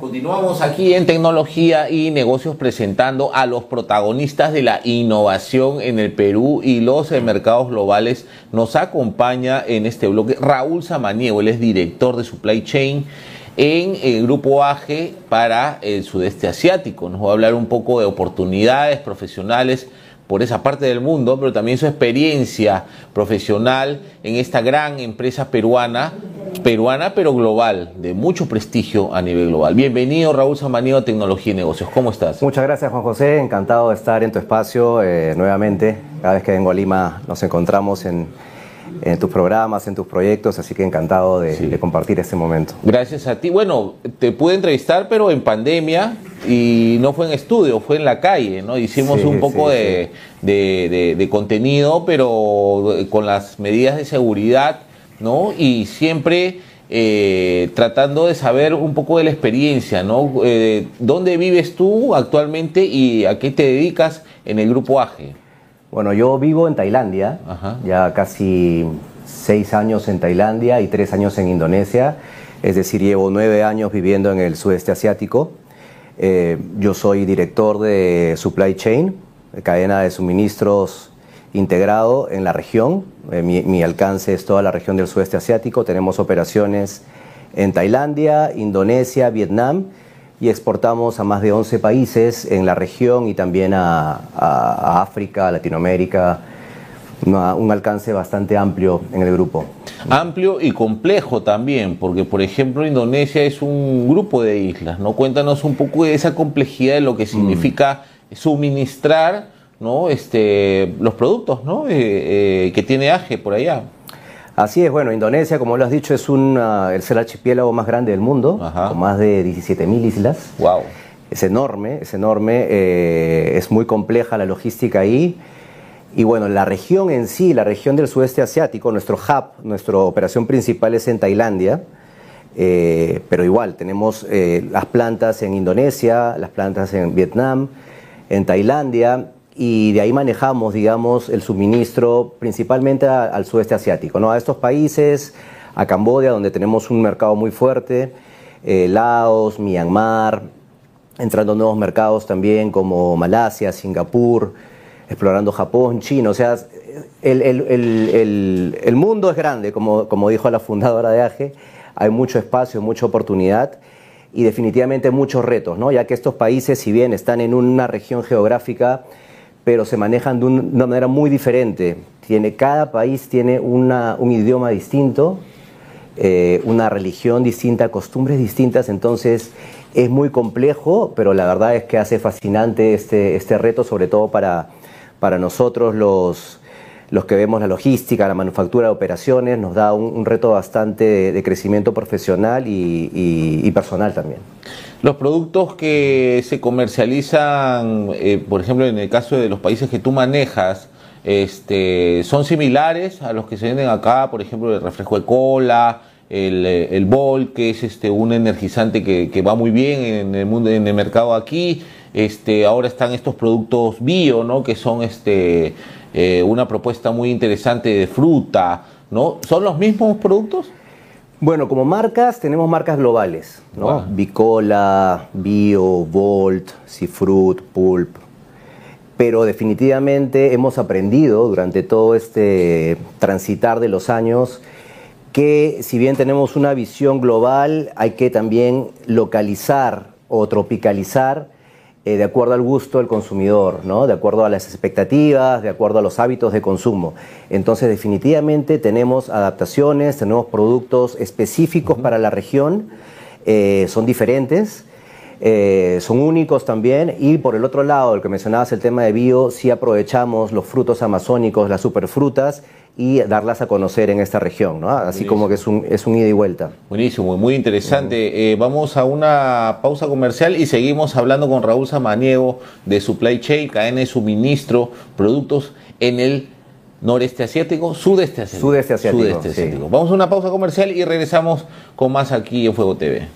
Continuamos aquí en tecnología y negocios presentando a los protagonistas de la innovación en el Perú y los eh, mercados globales. Nos acompaña en este bloque Raúl Samaniego, él es director de Supply Chain en el Grupo AGE para el sudeste asiático. Nos va a hablar un poco de oportunidades profesionales por esa parte del mundo, pero también su experiencia profesional en esta gran empresa peruana, peruana pero global, de mucho prestigio a nivel global. Bienvenido Raúl Samaniego a Tecnología y Negocios, ¿cómo estás? Muchas gracias Juan José, encantado de estar en tu espacio eh, nuevamente. Cada vez que vengo a Lima nos encontramos en, en tus programas, en tus proyectos, así que encantado de, compartir este momento. Gracias a ti. Bueno, te pude entrevistar, pero en pandemia y no fue en estudio, fue en la calle, ¿no? Hicimos un poco de, de, contenido, pero con las medidas de seguridad, ¿no? Y siempre... Eh, tratando de saber un poco de la experiencia, ¿no? Eh, ¿Dónde vives tú actualmente y a qué te dedicas en el grupo AGE? Bueno, yo vivo en Tailandia, ya casi seis años en Tailandia y tres años en Indonesia, es decir, llevo nueve años viviendo en el sudeste asiático. Eh, yo soy director de Supply Chain, cadena de suministros integrado en la región. Eh, mi, mi alcance es toda la región del sudeste asiático. Tenemos operaciones en Tailandia, Indonesia, Vietnam y exportamos a más de 11 países en la región y también a, África, a Latinoamérica, un alcance bastante amplio en el grupo. Amplio y complejo también, porque por ejemplo Indonesia es un grupo de islas, ¿no? Cuéntanos un poco de esa complejidad de lo que significa suministrar ¿no? este, los productos ¿no? Eh, eh, que tiene AGE por allá. Así es, bueno, Indonesia, como lo has dicho, es, un, el archipiélago más grande del mundo, con más de 17.000 islas. Wow. Es enorme, es enorme, eh, es muy compleja la logística ahí. Y bueno, la región en sí, la región del sudeste asiático, nuestro hub, nuestra operación principal es en Tailandia, eh, pero igual tenemos eh, las plantas en Indonesia, las plantas en Vietnam, en Tailandia, y de ahí manejamos, digamos, el suministro principalmente al sudeste asiático, ¿no? a estos países, a Camboya, donde tenemos un mercado muy fuerte, eh, Laos, Myanmar, entrando nuevos mercados también como Malasia, Singapur, explorando Japón, China, o sea, el, el, el, mundo es grande, como, como dijo la fundadora de AGE, hay mucho espacio, mucha oportunidad y definitivamente muchos retos, ¿no? ya que estos países, si bien están en una región geográfica, pero se manejan de una manera muy diferente. Tiene, cada país tiene un idioma distinto, eh, una religión distinta, costumbres distintas, entonces es muy complejo, pero la verdad es que hace fascinante este, este reto, sobre todo para, para nosotros los, los que vemos la logística, la manufactura operaciones, nos da un, reto bastante de, crecimiento profesional y personal también. Los productos que se comercializan, eh, por ejemplo, en el caso de los países que tú manejas, este, son similares a los que se venden acá, por ejemplo, el refresco de cola, el, eh, el bol, que es este, un energizante que, que, va muy bien en el mundo, en el mercado aquí. Este, ahora están estos productos bio, ¿no? Que son este, eh, una propuesta muy interesante de fruta, ¿no? ¿Son los mismos productos? Bueno, como marcas, tenemos marcas globales, ¿no? Bicola, Bio, Volt, Seafruit, Pulp. Pero definitivamente hemos aprendido durante todo este transitar de los años que si bien tenemos una visión global, hay que también localizar o tropicalizar eh, de acuerdo al gusto del consumidor, ¿no? de acuerdo a las expectativas, de acuerdo a los hábitos de consumo. Entonces, definitivamente tenemos adaptaciones, tenemos productos específicos para la región, eh, son diferentes. Eh, son únicos también y por el otro lado, el que mencionabas el tema de bio, sí aprovechamos los frutos amazónicos, las superfrutas y darlas a conocer en esta región, ¿no? Así como que es un, es un ida y vuelta. Buenísimo, muy interesante. Eh, vamos a una pausa comercial y seguimos hablando con Raúl Samaniego de Supply Chain, cadena de suministro, productos en el noreste asiático, sudeste asiático. Sudeste asiático. Vamos a una pausa comercial y regresamos con más aquí en Fuego TV.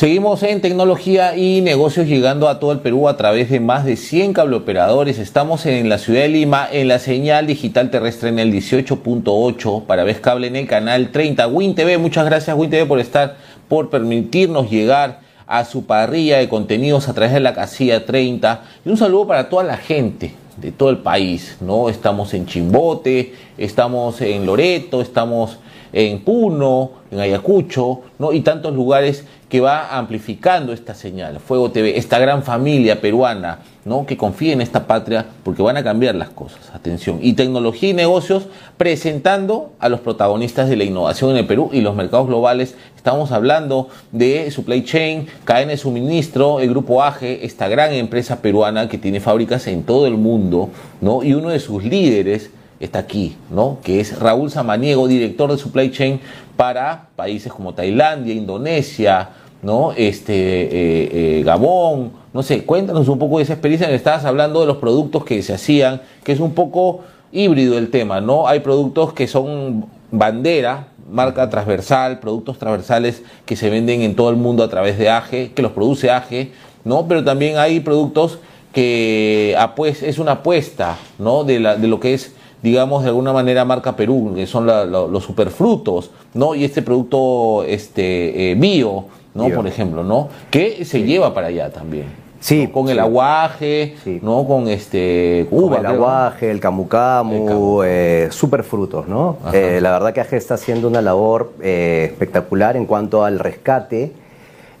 Seguimos en tecnología y negocios llegando a todo el Perú a través de más de 100 cableoperadores. Estamos en la ciudad de Lima en la señal digital terrestre en el 18.8 para vez cable en el canal 30 Win TV. Muchas gracias Win TV por estar, por permitirnos llegar a su parrilla de contenidos a través de la casilla 30. Y un saludo para toda la gente de todo el país, ¿no? Estamos en Chimbote, estamos en Loreto, estamos en Puno, en Ayacucho, ¿no? Y tantos lugares que va amplificando esta señal. Fuego TV, esta gran familia peruana, ¿no? Que confía en esta patria porque van a cambiar las cosas. Atención. Y tecnología y negocios presentando a los protagonistas de la innovación en el Perú y los mercados globales. Estamos hablando de supply chain, cadena de suministro, el grupo AGE, esta gran empresa peruana que tiene fábricas en todo el mundo, ¿no? Y uno de sus líderes está aquí, ¿no? Que es Raúl Samaniego, director de supply chain para países como Tailandia, Indonesia, ¿no? Este, eh, eh, Gabón, no sé, cuéntanos un poco de esa experiencia que estabas hablando de los productos que se hacían, que es un poco híbrido el tema, ¿no? Hay productos que son bandera, marca transversal, productos transversales que se venden en todo el mundo a través de AGE, que los produce AGE, ¿no? Pero también hay productos que pues, es una apuesta, ¿no? De lo que es digamos, de alguna manera marca Perú, que son los superfrutos, ¿no? Y este producto este, eh, bio, ¿no? Por ejemplo, ¿no? Que se lleva para allá también. Sí. Con el aguaje, ¿no? Con este uva. el aguaje, el camu camu, eh, superfrutos, ¿no? Eh, la verdad que AGE está haciendo una labor espectacular en cuanto al rescate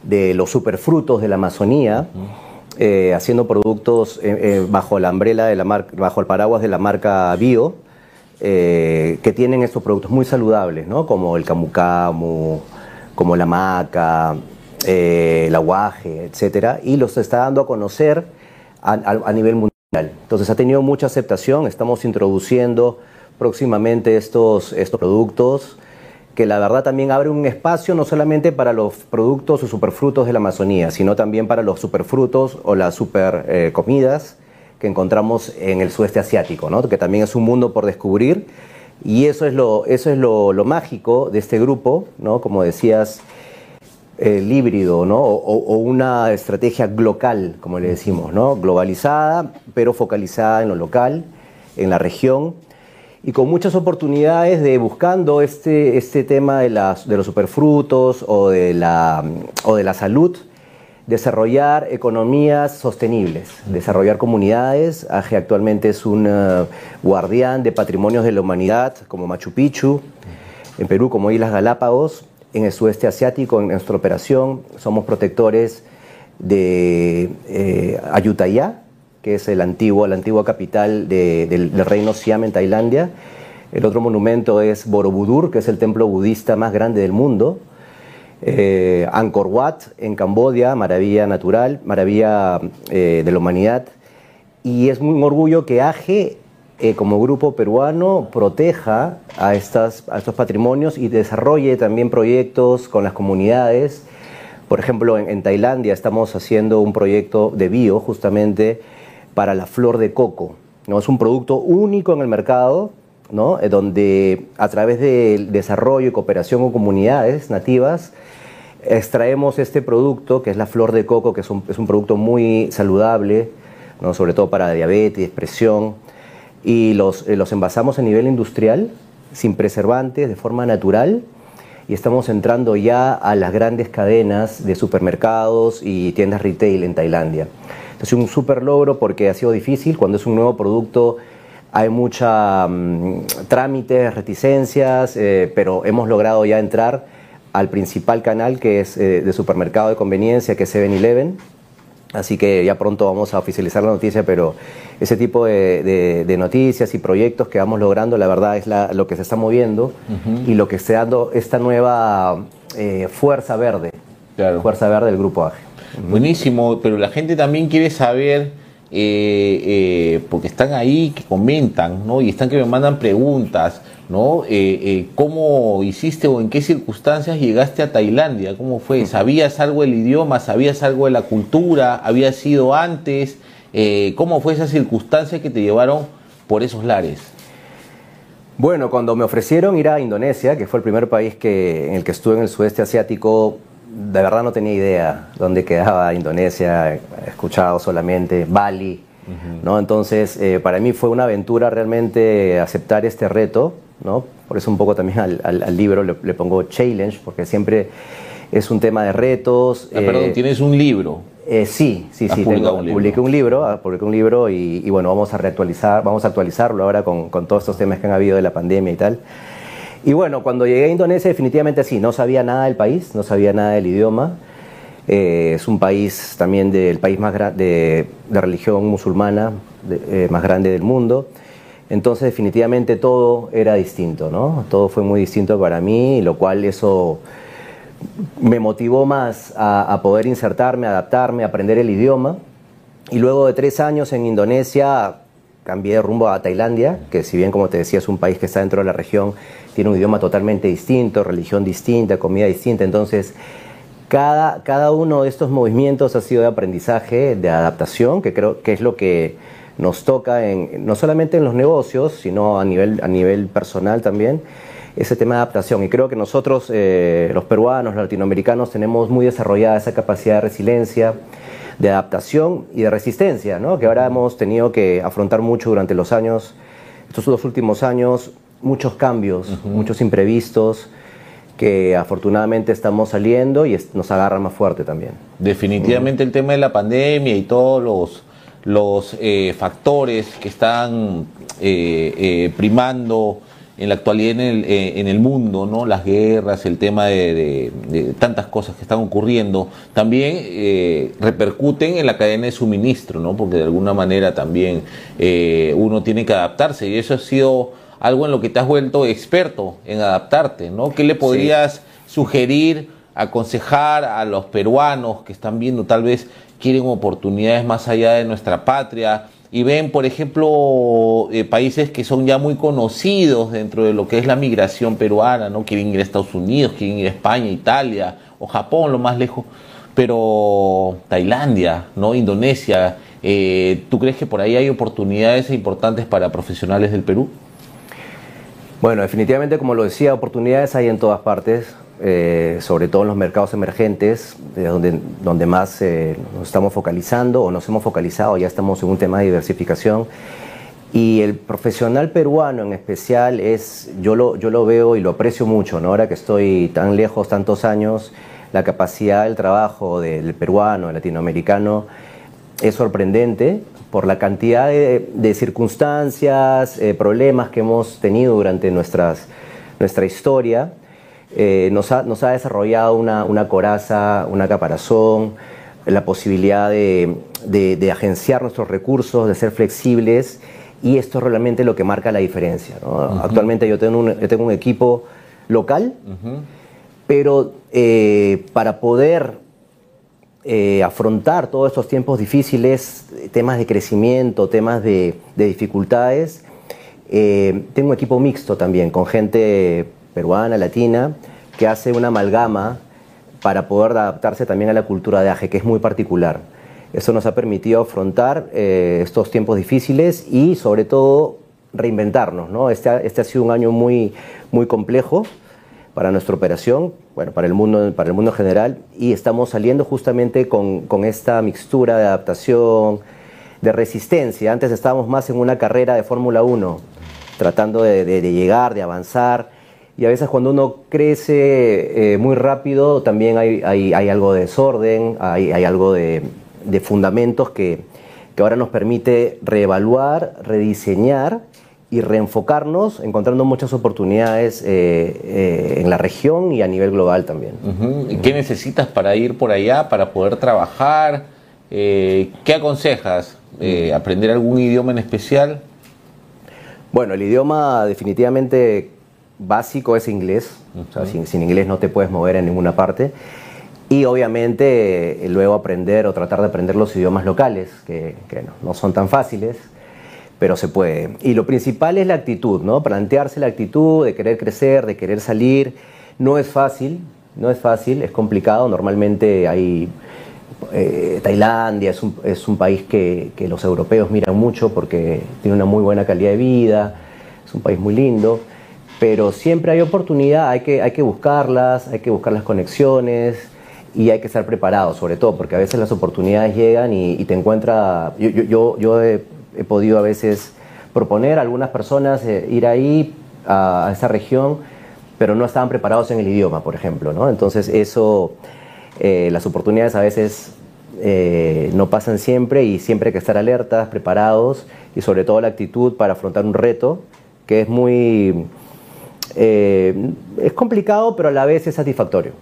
de los superfrutos de la Amazonía. Eh, haciendo productos eh, eh, bajo la umbrella de la marca, bajo el paraguas de la marca Bio, que tienen estos productos muy saludables, ¿no? Como el camu camu, como la maca, el aguaje, etcétera, y los está dando a conocer a, a nivel mundial. Entonces ha tenido mucha aceptación, estamos introduciendo próximamente estos, estos productos que la verdad también abre un espacio no solamente para los productos o superfrutos de la Amazonía, sino también para los superfrutos o las super eh, comidas que encontramos en el sudeste asiático, ¿no? que también es un mundo por descubrir. Y eso es lo, eso es lo, mágico de este grupo, ¿no? como decías, el híbrido, ¿no? O, una estrategia global, como le decimos, ¿no? globalizada, pero focalizada en lo local, en la región y con muchas oportunidades de buscando este, este tema de, las, de los superfrutos o de, la, o de la salud, desarrollar economías sostenibles, desarrollar comunidades. AGE actualmente es un eh, guardián de patrimonios de la humanidad como Machu Picchu, en Perú como Islas Galápagos, en el sudeste asiático en nuestra operación somos protectores de eh, Ayutthaya, que es el antiguo, la antigua capital del, reino Siam en Tailandia. El otro monumento es Borobudur, que es el templo budista más grande del mundo. Eh, Angkor Wat en Camboya, maravilla natural, maravilla eh, de la humanidad. Y es un orgullo que AGE, eh, como grupo peruano, proteja a, estas, a estos patrimonios y desarrolle también proyectos con las comunidades. Por ejemplo, en, en Tailandia estamos haciendo un proyecto de bio, justamente, para la flor de coco. ¿no? Es un producto único en el mercado, ¿no? Eh, donde a través del desarrollo y cooperación con comunidades nativas, extraemos este producto, que es la flor de coco, que es un, es un producto muy saludable, ¿no? sobre todo para diabetes, presión, y los, eh, los envasamos a nivel industrial, sin preservantes, de forma natural, y estamos entrando ya a las grandes cadenas de supermercados y tiendas retail en Tailandia. Ha sido un súper logro porque ha sido difícil. Cuando es un nuevo producto hay mucha mm, trámites, reticencias, eh, pero hemos logrado ya entrar al principal canal que es eh, de supermercado de conveniencia, que es 7-Eleven. Así que ya pronto vamos a oficializar la noticia, pero ese tipo de, noticias y proyectos que vamos logrando, la verdad es lo que se está moviendo y lo que está dando esta nueva eh, fuerza verde, fuerza verde del Grupo AGE. Buenísimo, pero la gente también quiere saber, eh, eh, porque están ahí que comentan, ¿no? Y están que me mandan preguntas, ¿no? Eh, ¿Cómo hiciste o en qué circunstancias llegaste a Tailandia? ¿Cómo fue? ¿Sabías algo del idioma? ¿Sabías algo de la cultura? ¿Había sido antes? ¿Cómo fue esa circunstancia que te llevaron por esos lares? Bueno, cuando me ofrecieron ir a Indonesia, que fue el primer país que, en el que estuve en el sudeste asiático de verdad no tenía idea dónde quedaba Indonesia, he escuchado solamente Bali, ¿no? Entonces, eh, para mí fue una aventura realmente aceptar este reto, ¿no? Por eso un poco también al, libro le, pongo challenge, porque siempre es un tema de retos. Ah, perdón, tienes un libro. Eh, sí, sí, sí. Tengo, un publiqué un libro, ah, publiqué un libro y, bueno, vamos a reactualizar, vamos a actualizarlo ahora con, con, todos estos temas que han habido de la pandemia y tal. Y bueno, cuando llegué a Indonesia definitivamente sí, no sabía nada del país, no sabía nada del idioma. Eh, es un país también del país más de, de religión musulmana eh, más grande del mundo. Entonces definitivamente todo era distinto, ¿no? Todo fue muy distinto para mí, lo cual eso me motivó más a, a poder insertarme, adaptarme, aprender el idioma. Y luego de tres años en Indonesia cambié de rumbo a Tailandia, que si bien como te decía es un país que está dentro de la región, tiene un idioma totalmente distinto, religión distinta, comida distinta, entonces cada, cada uno de estos movimientos ha sido de aprendizaje, de adaptación, que creo que es lo que nos toca en, no solamente en los negocios, sino a nivel, a nivel personal también, ese tema de adaptación. Y creo que nosotros, eh, los peruanos, los latinoamericanos, tenemos muy desarrollada esa capacidad de resiliencia, de adaptación y de resistencia, ¿no? que ahora hemos tenido que afrontar mucho durante los años, estos dos últimos años, muchos cambios, muchos imprevistos que afortunadamente estamos saliendo y nos agarra más fuerte también. Definitivamente el tema de la pandemia y todos los, los eh, factores que están eh, eh, primando en la actualidad en el, eh, en el mundo, ¿no? Las guerras, el tema de, tantas cosas que están ocurriendo, también eh, repercuten en la cadena de suministro, ¿no? Porque de alguna manera también eh, uno tiene que adaptarse y eso ha sido algo en lo que te has vuelto experto en adaptarte, ¿no? ¿Qué le podrías sugerir, aconsejar a los peruanos que están viendo tal vez quieren oportunidades más allá de nuestra patria? Y ven, por ejemplo, eh, países que son ya muy conocidos dentro de lo que es la migración peruana, ¿no? Quieren ir a Estados Unidos, quieren ir a España, Italia o Japón, lo más lejos, pero Tailandia, ¿no? Indonesia, eh, ¿tú crees que por ahí hay oportunidades importantes para profesionales del Perú? Bueno, definitivamente, como lo decía, oportunidades hay en todas partes. Eh, sobre todo en los mercados emergentes, donde, donde más eh, nos estamos focalizando o nos hemos focalizado, ya estamos en un tema de diversificación. Y el profesional peruano en especial es, yo lo, yo lo veo y lo aprecio mucho, ¿no? ahora que estoy tan lejos, tantos años, la capacidad del trabajo del peruano, del latinoamericano, es sorprendente por la cantidad de, circunstancias, eh, problemas que hemos tenido durante nuestras, nuestra historia eh, nos, ha, desarrollado una, coraza, una caparazón, la posibilidad de, agenciar nuestros recursos, de ser flexibles, y esto es realmente lo que marca la diferencia. Actualmente yo tengo, un, tengo un equipo local, pero eh, para poder eh, afrontar todos estos tiempos difíciles, temas de crecimiento, temas de, de dificultades, tengo un equipo mixto también, con gente peruana, latina, que hace una amalgama para poder adaptarse también a la cultura de Aje, que es muy particular. Eso nos ha permitido afrontar eh, estos tiempos difíciles y sobre todo reinventarnos. ¿no? Este, este, ha sido un año muy, muy complejo para nuestra operación, bueno, para el mundo, para el mundo en general, y estamos saliendo justamente con, esta mixtura de adaptación, de resistencia. Antes estábamos más en una carrera de Fórmula 1, tratando de llegar, de avanzar y a veces cuando uno crece eh, muy rápido también hay, hay, algo de desorden, hay, hay algo de, de fundamentos que, que, ahora nos permite reevaluar, rediseñar y reenfocarnos, encontrando muchas oportunidades eh, eh, en la región y a nivel global también. ¿Qué necesitas para ir por allá, para poder trabajar? ¿Qué aconsejas? ¿Aprender algún idioma en especial? Bueno, el idioma definitivamente básico es inglés, sin, inglés no te puedes mover en ninguna parte. Y obviamente eh, luego aprender o tratar de aprender los idiomas locales, que, no, son tan fáciles, pero se puede. Y lo principal es la actitud, ¿no? Plantearse la actitud de querer crecer, de querer salir. No es fácil, no es fácil, es complicado. Normalmente hay... Eh, Tailandia es un, es un país que, que los europeos miran mucho porque tiene una muy buena calidad de vida, es un país muy lindo pero siempre hay oportunidad, hay que, hay que buscarlas, hay que buscar las conexiones y hay que estar preparado, sobre todo, porque a veces las oportunidades llegan y, te encuentra, yo, yo, he, podido a veces proponer a algunas personas eh, ir ahí a, a, esa región, pero no estaban preparados en el idioma, por ejemplo, ¿no? Entonces eso, eh, las oportunidades a veces eh, no pasan siempre y siempre hay que estar alertas, preparados y sobre todo la actitud para afrontar un reto que es muy eh, es complicado, pero a la vez es satisfactorio.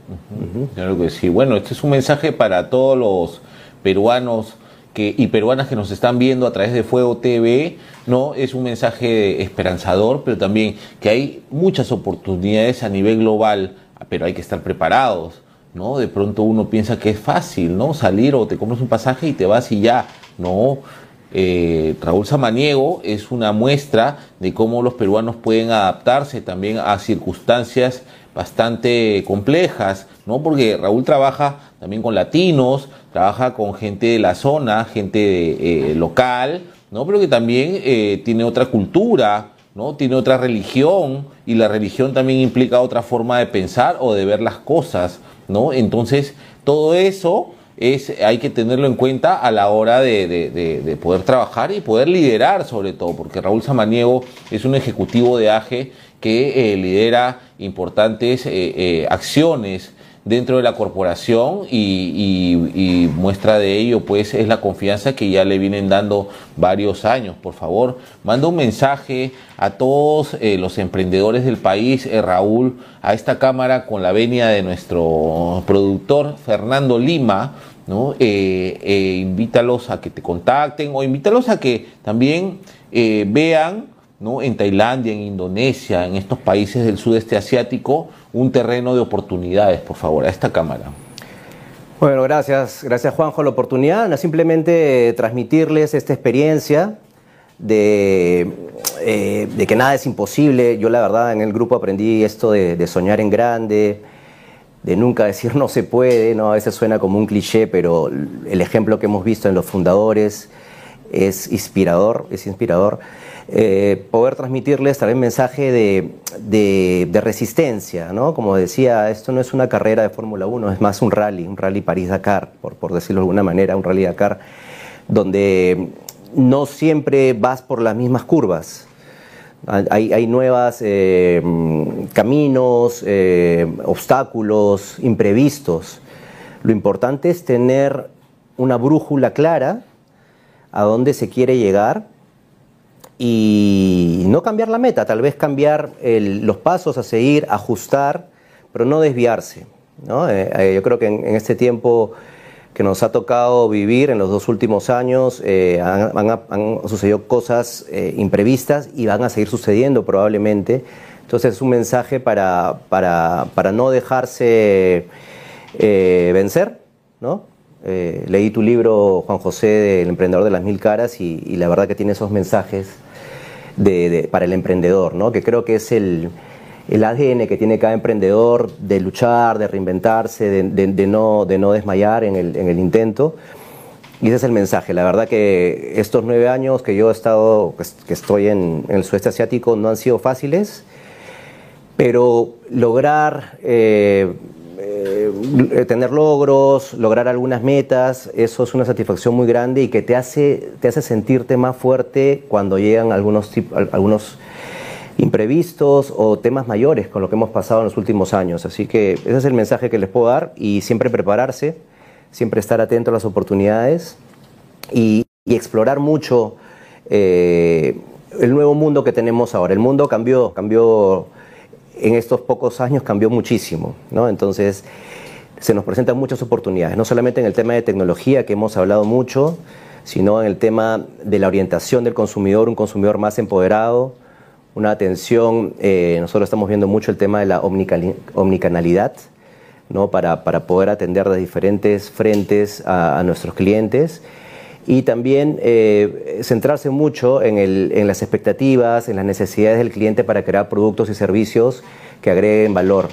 Claro que sí. Bueno, este es un mensaje para todos los peruanos que, y peruanas que nos están viendo a través de Fuego TV, ¿no? Es un mensaje esperanzador, pero también que hay muchas oportunidades a nivel global, pero hay que estar preparados, ¿no? De pronto uno piensa que es fácil, ¿no? Salir o te compras un pasaje y te vas y ya. No, eh, Raúl Samaniego es una muestra de cómo los peruanos pueden adaptarse también a circunstancias bastante complejas, ¿no? Porque Raúl trabaja también con latinos, trabaja con gente de la zona, gente eh, local, ¿no? Pero que también eh, tiene otra cultura, ¿no? Tiene otra religión y la religión también implica otra forma de pensar o de ver las cosas, ¿no? Entonces, todo eso es, hay que tenerlo en cuenta a la hora de, poder trabajar y poder liderar sobre todo, porque Raúl Samaniego es un ejecutivo de AGE que eh, lidera importantes eh, eh, acciones dentro de la corporación y, muestra de ello pues es la confianza que ya le vienen dando varios años. Por favor, manda un mensaje a todos los emprendedores del país, Raúl, a esta cámara con la venia de nuestro productor Fernando Lima, ¿no? Eh, eh, invítalos a que te contacten o invítalos a que también eh, vean ¿no? en Tailandia, en Indonesia, en estos países del sudeste asiático, un terreno de oportunidades, por favor, a esta cámara. Bueno, gracias, gracias Juanjo, la oportunidad, simplemente transmitirles esta experiencia de, de, que nada es imposible. Yo la verdad en el grupo aprendí esto de, de soñar en grande, de nunca decir no se puede, ¿no? a veces suena como un cliché, pero el ejemplo que hemos visto en los fundadores es inspirador, es inspirador. Eh, poder transmitirles también mensaje de, de, resistencia, ¿no? Como decía, esto no es una carrera de Fórmula 1, es más un rally, un rally París-Dakar, por, por decirlo de alguna manera, un rally Dakar, donde no siempre vas por las mismas curvas, hay, nuevos eh, caminos, eh, obstáculos, imprevistos. Lo importante es tener una brújula clara a dónde se quiere llegar y no cambiar la meta, tal vez cambiar los pasos a seguir, ajustar, pero no desviarse. Eh, yo creo que en este tiempo que nos ha tocado vivir en los dos últimos años. Eh, han, sucedido cosas eh, imprevistas y van a seguir sucediendo probablemente. Entonces es un mensaje para, para, para no dejarse eh, vencer, ¿no? leí tu libro, Juan José, El emprendedor de las mil caras, y, la verdad que tiene esos mensajes de, para el emprendedor, ¿no? que creo que es el, el ADN que tiene cada emprendedor de luchar, de reinventarse, de, no, de no desmayar en el, en el, intento. Y ese es el mensaje. La verdad que estos nueve años que yo he estado, que estoy en, el sudeste asiático, no han sido fáciles, pero lograr eh, eh, tener logros, lograr algunas metas, eso es una satisfacción muy grande y que te hace, te hace sentirte más fuerte cuando llegan algunos, algunos imprevistos o temas mayores con lo que hemos pasado en los últimos años. Así que ese es el mensaje que les puedo dar y siempre prepararse, siempre estar atento a las oportunidades y, explorar mucho eh, el nuevo mundo que tenemos ahora. El mundo cambió, cambió en estos pocos años, cambió muchísimo, ¿no? Entonces se nos presentan muchas oportunidades, no solamente en el tema de tecnología que hemos hablado mucho, sino en el tema de la orientación del consumidor, un consumidor más empoderado, una atención, eh, nosotros estamos viendo mucho el tema de la omnicanalidad, ¿no? para, para poder atender de diferentes frentes a, nuestros clientes y también eh, centrarse mucho en, el, en, las expectativas, en las necesidades del cliente para crear productos y servicios que agreguen valor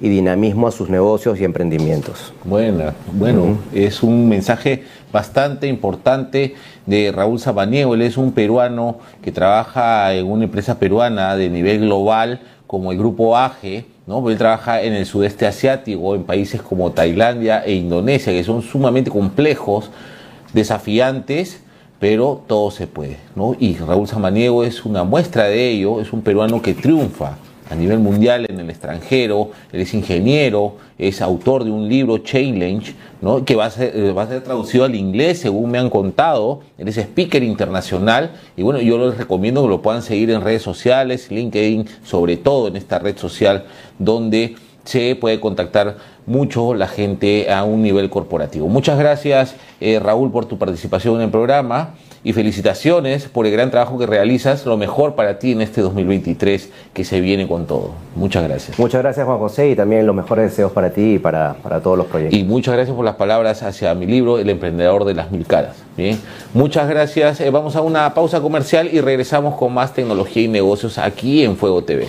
y dinamismo a sus negocios y emprendimientos. Bueno, bueno, es un mensaje bastante importante de Raúl Sabaniego. Él es un peruano que trabaja en una empresa peruana de nivel global como el Grupo AGE, ¿no? Él trabaja en el sudeste asiático, en países como Tailandia e Indonesia, que son sumamente complejos, desafiantes, pero todo se puede, ¿no? Y Raúl Samaniego es una muestra de ello, es un peruano que triunfa a nivel mundial en el extranjero, él es ingeniero, es autor de un libro, Challenge, ¿no? que va a, ser, eh, va a ser traducido al inglés, según me han contado, él es speaker internacional, y bueno, yo les recomiendo que lo puedan seguir en redes sociales, LinkedIn, sobre todo en esta red social, donde se puede contactar mucho la gente a un nivel corporativo. Muchas gracias, eh, Raúl, por tu participación en el programa y felicitaciones por el gran trabajo que realizas. Lo mejor para ti en este 2023 que se viene con todo. Muchas gracias. Muchas gracias Juan José y también los mejores deseos para ti y para, para todos los proyectos. Y muchas gracias por las palabras hacia mi libro El emprendedor de las mil caras. Bien, muchas gracias. Eh, vamos a una pausa comercial y regresamos con más tecnología y negocios aquí en Fuego TV.